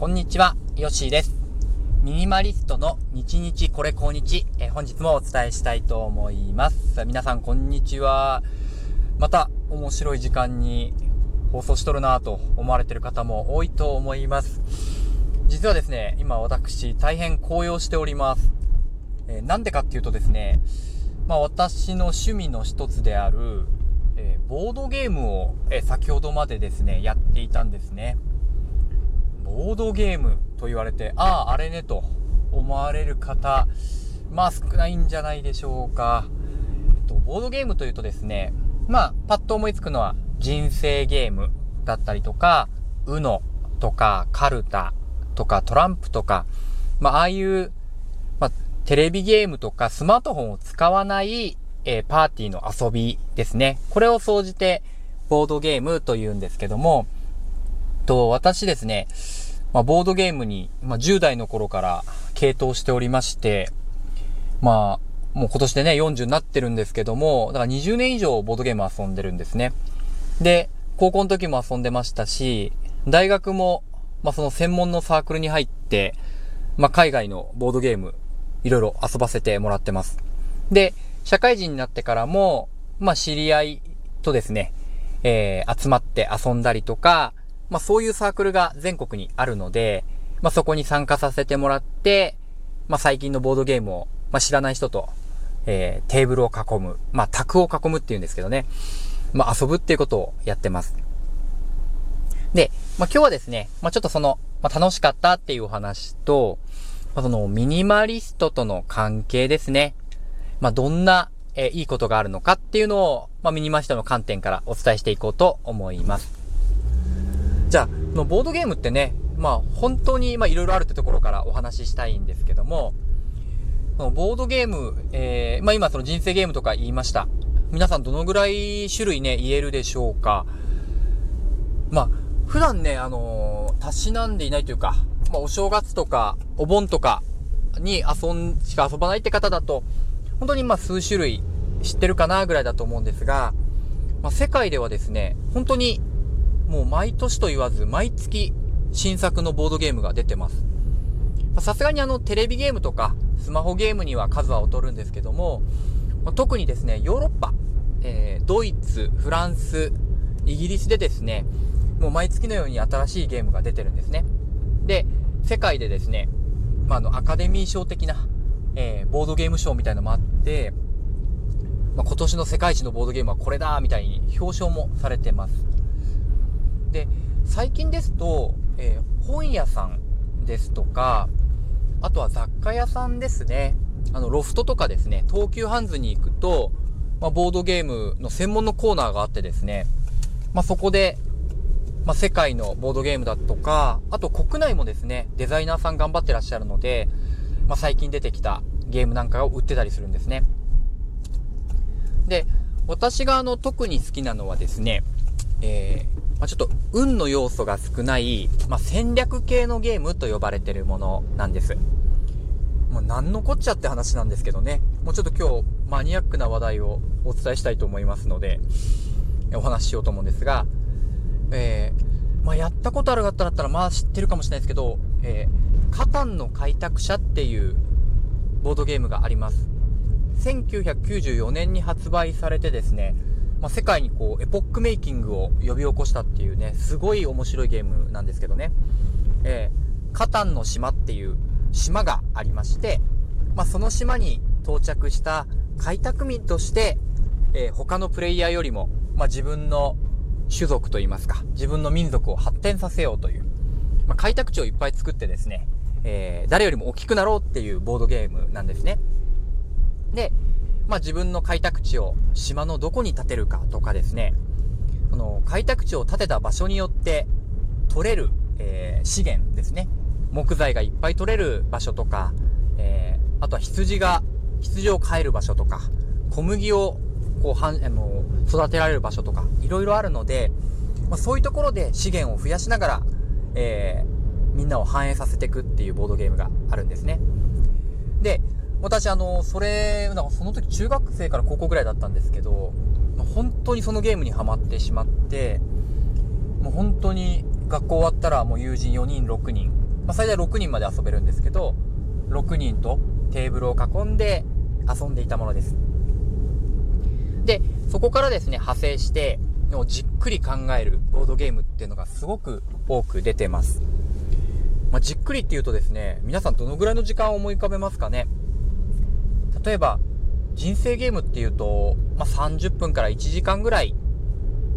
こんにちは、ヨッシーです。ミニマリストの日日これ今日、え本日もお伝えしたいと思います。皆さんこんにちは。また面白い時間に放送しとるなぁと思われてる方も多いと思います。実はですね、今私大変高揚しております。えー、なんでかっていうとですね、まあ私の趣味の一つである、えー、ボードゲームを、えー、先ほどまでですね、やっていたんですね。ボードゲームと言われて、ああ、あれねと思われる方、まあ少ないんじゃないでしょうか。えっと、ボードゲームというとですね、まあ、パッと思いつくのは人生ゲームだったりとか、UNO とか、カルタとか、トランプとか、まあ、ああいう、まあ、テレビゲームとかスマートフォンを使わない、えー、パーティーの遊びですね。これを総じて、ボードゲームと言うんですけども、と、私ですね、まあ、ボードゲームに、まあ、10代の頃から傾倒しておりまして、まあ、もう今年でね、40になってるんですけども、だから20年以上ボードゲーム遊んでるんですね。で、高校の時も遊んでましたし、大学も、まあ、その専門のサークルに入って、まあ、海外のボードゲーム、いろいろ遊ばせてもらってます。で、社会人になってからも、まあ、知り合いとですね、えー、集まって遊んだりとか、まあそういうサークルが全国にあるので、まあそこに参加させてもらって、まあ最近のボードゲームを、まあ知らない人と、えー、テーブルを囲む、まあ卓を囲むっていうんですけどね、まあ遊ぶっていうことをやってます。で、まあ今日はですね、まあちょっとその、まあ楽しかったっていうお話と、まあそのミニマリストとの関係ですね。まあどんな、えー、いいことがあるのかっていうのを、まあミニマリストの観点からお伝えしていこうと思います。じゃあ、のボードゲームってね、まあ本当にまあいろいろあるってところからお話ししたいんですけども、のボードゲーム、えー、まあ今その人生ゲームとか言いました。皆さんどのぐらい種類ね、言えるでしょうか。まあ、普段ね、あのー、たしなんでいないというか、まあお正月とか、お盆とかに遊ん、しか遊ばないって方だと、本当にまあ数種類知ってるかなぐらいだと思うんですが、まあ世界ではですね、本当にもう毎年と言わず、毎月新作のボードゲームが出てます。さすがにあのテレビゲームとかスマホゲームには数は劣るんですけども、特にですね、ヨーロッパ、えー、ドイツ、フランス、イギリスでですね、もう毎月のように新しいゲームが出てるんですね。で、世界でですね、まあ、あの、アカデミー賞的な、えー、ボードゲーム賞みたいなのもあって、まあ、今年の世界一のボードゲームはこれだみたいに表彰もされてます。で、最近ですと、えー、本屋さんですとか、あとは雑貨屋さんですね。あの、ロフトとかですね、東急ハンズに行くと、まあ、ボードゲームの専門のコーナーがあってですね、まあ、そこで、まあ、世界のボードゲームだとか、あと国内もですね、デザイナーさん頑張ってらっしゃるので、まあ、最近出てきたゲームなんかを売ってたりするんですね。で、私があの特に好きなのはですね、えー、まあ、ちょっと運の要素が少ない、まあ、戦略系のゲームと呼ばれてるものなんです。もう何のこっちゃって話なんですけどね。もうちょっと今日マニアックな話題をお伝えしたいと思いますので、お話ししようと思うんですが、えー、まあ、やったことある方だったらまあ知ってるかもしれないですけど、えー、カタンの開拓者っていうボードゲームがあります。1994年に発売されてですね、まあ、世界にこう、エポックメイキングを呼び起こしたっていうね、すごい面白いゲームなんですけどね。えー、カタンの島っていう島がありまして、まあ、その島に到着した開拓民として、えー、他のプレイヤーよりも、まあ、自分の種族といいますか、自分の民族を発展させようという、まあ、開拓地をいっぱい作ってですね、えー、誰よりも大きくなろうっていうボードゲームなんですね。で、まあ、自分の開拓地を島のどこに建てるかとかですね、その開拓地を建てた場所によって取れる、えー、資源ですね。木材がいっぱい取れる場所とか、えー、あとは羊が、羊を飼える場所とか、小麦をこうはんあの育てられる場所とか、いろいろあるので、まあ、そういうところで資源を増やしながら、えー、みんなを反映させていくっていうボードゲームがあるんですね。で、私あの、それ、なんかその時中学生から高校ぐらいだったんですけど、本当にそのゲームにはまってしまって、もう本当に学校終わったらもう友人4人、6人、まあ、最大6人まで遊べるんですけど、6人とテーブルを囲んで遊んでいたものです。で、そこからですね、派生して、じっくり考えるボードゲームっていうのがすごく多く出てます。まあ、じっくりっていうとですね、皆さんどのぐらいの時間を思い浮かべますかね？例えば、人生ゲームっていうと、まあ、30分から1時間ぐらい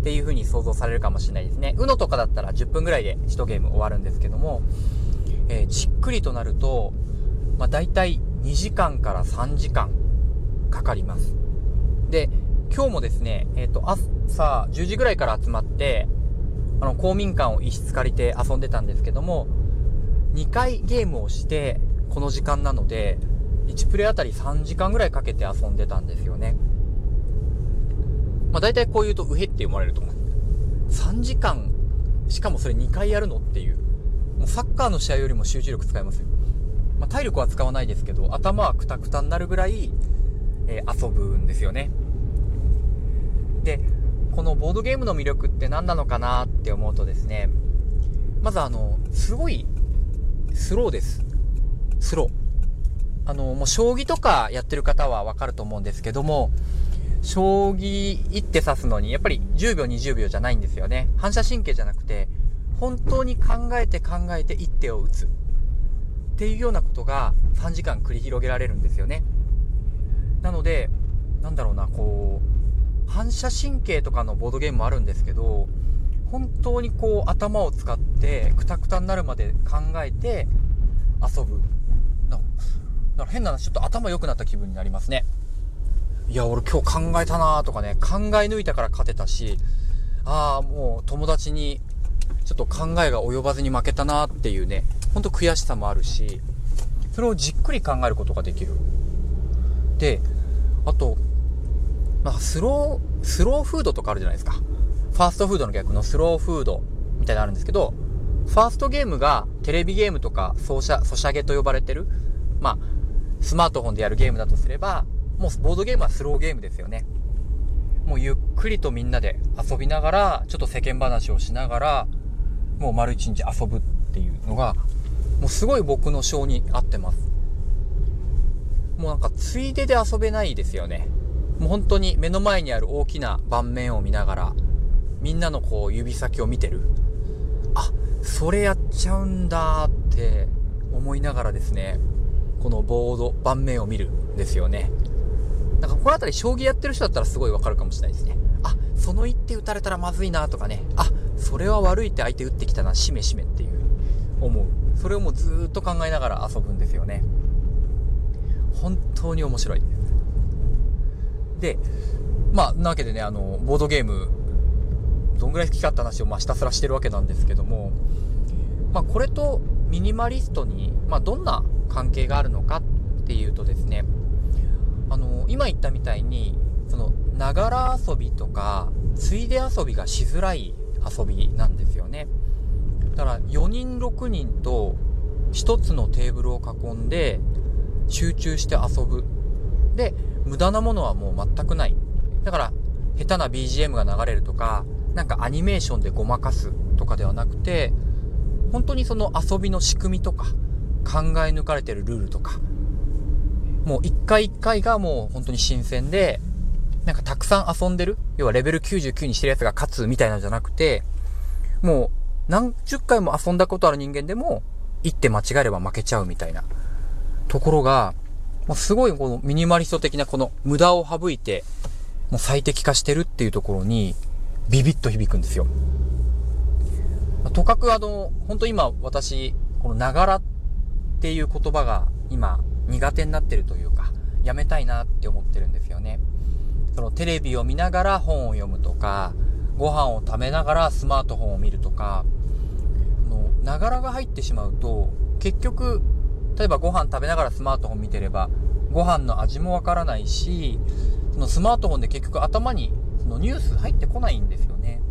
っていう風に想像されるかもしれないですね。UNO とかだったら10分ぐらいで1ゲーム終わるんですけども、えー、じっくりとなると、まあ、大体2時間から3時間かかります。で、今日もですね、えっ、ー、と、朝10時ぐらいから集まって、あの、公民館を一室借りて遊んでたんですけども、2回ゲームをして、この時間なので、1プレイあたり3時間ぐらいかけて遊んでたんですよね。まあ大体こう言うと、うへって読まれると思う。3時間、しかもそれ2回やるのっていう。もうサッカーの試合よりも集中力使えますよ。まあ体力は使わないですけど、頭はクタクタになるぐらい、えー、遊ぶんですよね。で、このボードゲームの魅力って何なのかなって思うとですね、まずあの、すごい、スローです。スロー。あの、もう将棋とかやってる方はわかると思うんですけども、将棋一手指すのに、やっぱり10秒20秒じゃないんですよね。反射神経じゃなくて、本当に考えて考えて一手を打つ。っていうようなことが3時間繰り広げられるんですよね。なので、なんだろうな、こう、反射神経とかのボードゲームもあるんですけど、本当にこう頭を使ってクタクタになるまで考えて遊ぶ。だから変な話、ちょっと頭良くなった気分になりますね。いや、俺今日考えたなとかね、考え抜いたから勝てたし、ああ、もう友達にちょっと考えが及ばずに負けたなっていうね、ほんと悔しさもあるし、それをじっくり考えることができる。で、あと、まあ、スロー、スローフードとかあるじゃないですか。ファーストフードの逆のスローフードみたいなのあるんですけど、ファーストゲームがテレビゲームとかソシャ、ソシャゲと呼ばれてる、まあ、スマートフォンでやるゲームだとすれば、もうボードゲームはスローゲームですよね。もうゆっくりとみんなで遊びながら、ちょっと世間話をしながら、もう丸一日遊ぶっていうのが、もうすごい僕の性に合ってます。もうなんかついでで遊べないですよね。もう本当に目の前にある大きな盤面を見ながら、みんなのこう指先を見てる。あ、それやっちゃうんだって思いながらですね、このボード、盤面を見るんですよね。なんかこの辺り将棋やってる人だったらすごいわかるかもしれないですね。あ、その一手打たれたらまずいなとかね。あ、それは悪いって相手打ってきたな、しめしめっていう思う。それをもうずっと考えながら遊ぶんですよね。本当に面白い。で、まあ、なわけでね、あの、ボードゲーム、どんぐらい好きかって話を、まあ、ひたすらしてるわけなんですけども、まあ、これとミニマリストに、まあ、どんな関係があるのかっていうとですね、あの、今言ったみたいに、その、ながら遊びとか、ついで遊びがしづらい遊びなんですよね。だから、4人6人と、1つのテーブルを囲んで、集中して遊ぶ。で、無駄なものはもう全くない。だから、下手な BGM が流れるとか、なんかアニメーションでごまかすとかではなくて、本当にその遊びの仕組みとか、考え抜かれてるルールとか、もう一回一回がもう本当に新鮮で、なんかたくさん遊んでる要はレベル99にしてるやつが勝つみたいなんじゃなくて、もう何十回も遊んだことある人間でも、一手間違えれば負けちゃうみたいなところが、もうすごいこのミニマリスト的なこの無駄を省いて、もう最適化してるっていうところに、ビビッと響くんですよ。とかくあの、本当今私、このながらっていう言葉が今苦手になってるというか、やめたいなって思ってるんですよね。そのテレビを見ながら本を読むとか、ご飯を食べながらスマートフォンを見るとか、の、ながらが入ってしまうと、結局例えばご飯食べながらスマートフォン見てれば、ご飯の味もわからないし、そのスマートフォンで結局頭にそのニュース入ってこないんですよね。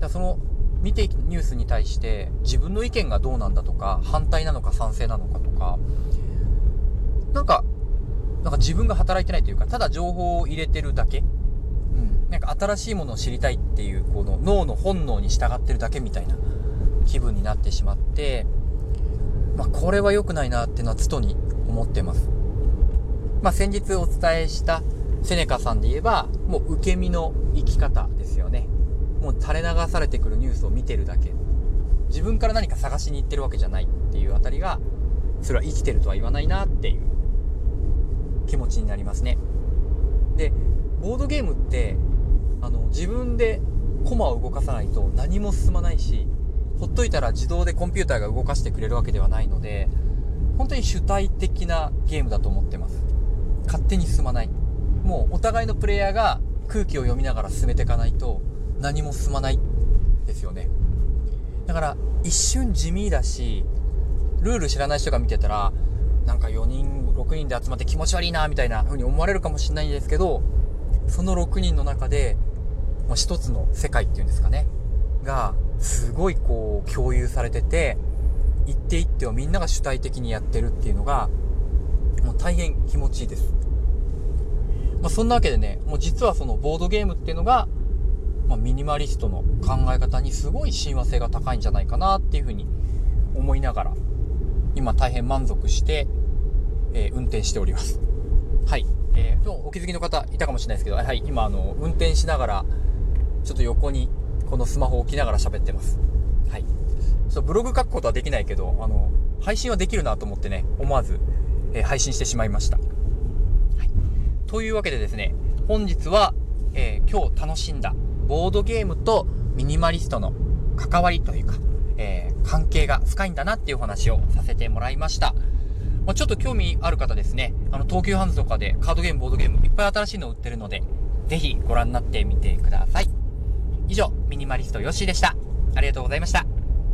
だその見ていくニュースに対して自分の意見がどうなんだとか、反対なのか賛成なのかとか、なんか、なんか自分が働いてないというか、ただ情報を入れてるだけ。うん。なんか新しいものを知りたいっていう、この脳の本能に従ってるだけみたいな気分になってしまって、まあ、これは良くないなっていうのはつとに思ってます。まあ、先日お伝えしたセネカさんで言えば、もう受け身の生き方ですよね。もう垂れ流されてくるニュースを見てるだけ。自分から何か探しに行ってるわけじゃないっていうあたりが、それは生きてるとは言わないなっていう気持ちになりますね。で、ボードゲームって、あの、自分でコマを動かさないと何も進まないし、ほっといたら自動でコンピューターが動かしてくれるわけではないので、本当に主体的なゲームだと思ってます。勝手に進まない。もうお互いのプレイヤーが空気を読みながら進めていかないと何も進まないですよね。だから一瞬地味だし、ルール知らない人が見てたら、なんか4人、6人で集まって気持ち悪いなみたいな風に思われるかもしれないんですけど、その6人の中で、まあ、一つの世界っていうんですかね、が、すごいこう共有されてて、一手一手をみんなが主体的にやってるっていうのが、もう大変気持ちいいです。まあ、そんなわけでね、もう実はそのボードゲームっていうのが、まあ、ミニマリストの考え方にすごい親和性が高いんじゃないかなっていうふうに思いながら、今大変満足して、えー、運転しております。はい。えー、お気づきの方いたかもしれないですけど、はい、今あの、運転しながら、ちょっと横にこのスマホを置きながら喋ってます。はい。ちょブログ書くことはできないけど、あの、配信はできるなと思ってね、思わず、えー、配信してしまいました。はい。というわけでですね、本日は、えー、今日楽しんだボードゲームとミニマリストの関わりというか、えー、関係が深いんだなっていうお話をさせてもらいました。まあ、ちょっと興味ある方ですね、あの、東急ハンズとかでカードゲーム、ボードゲームいっぱい新しいの売ってるので、ぜひご覧になってみてください。以上、ミニマリストヨッシーでした。ありがとうございました。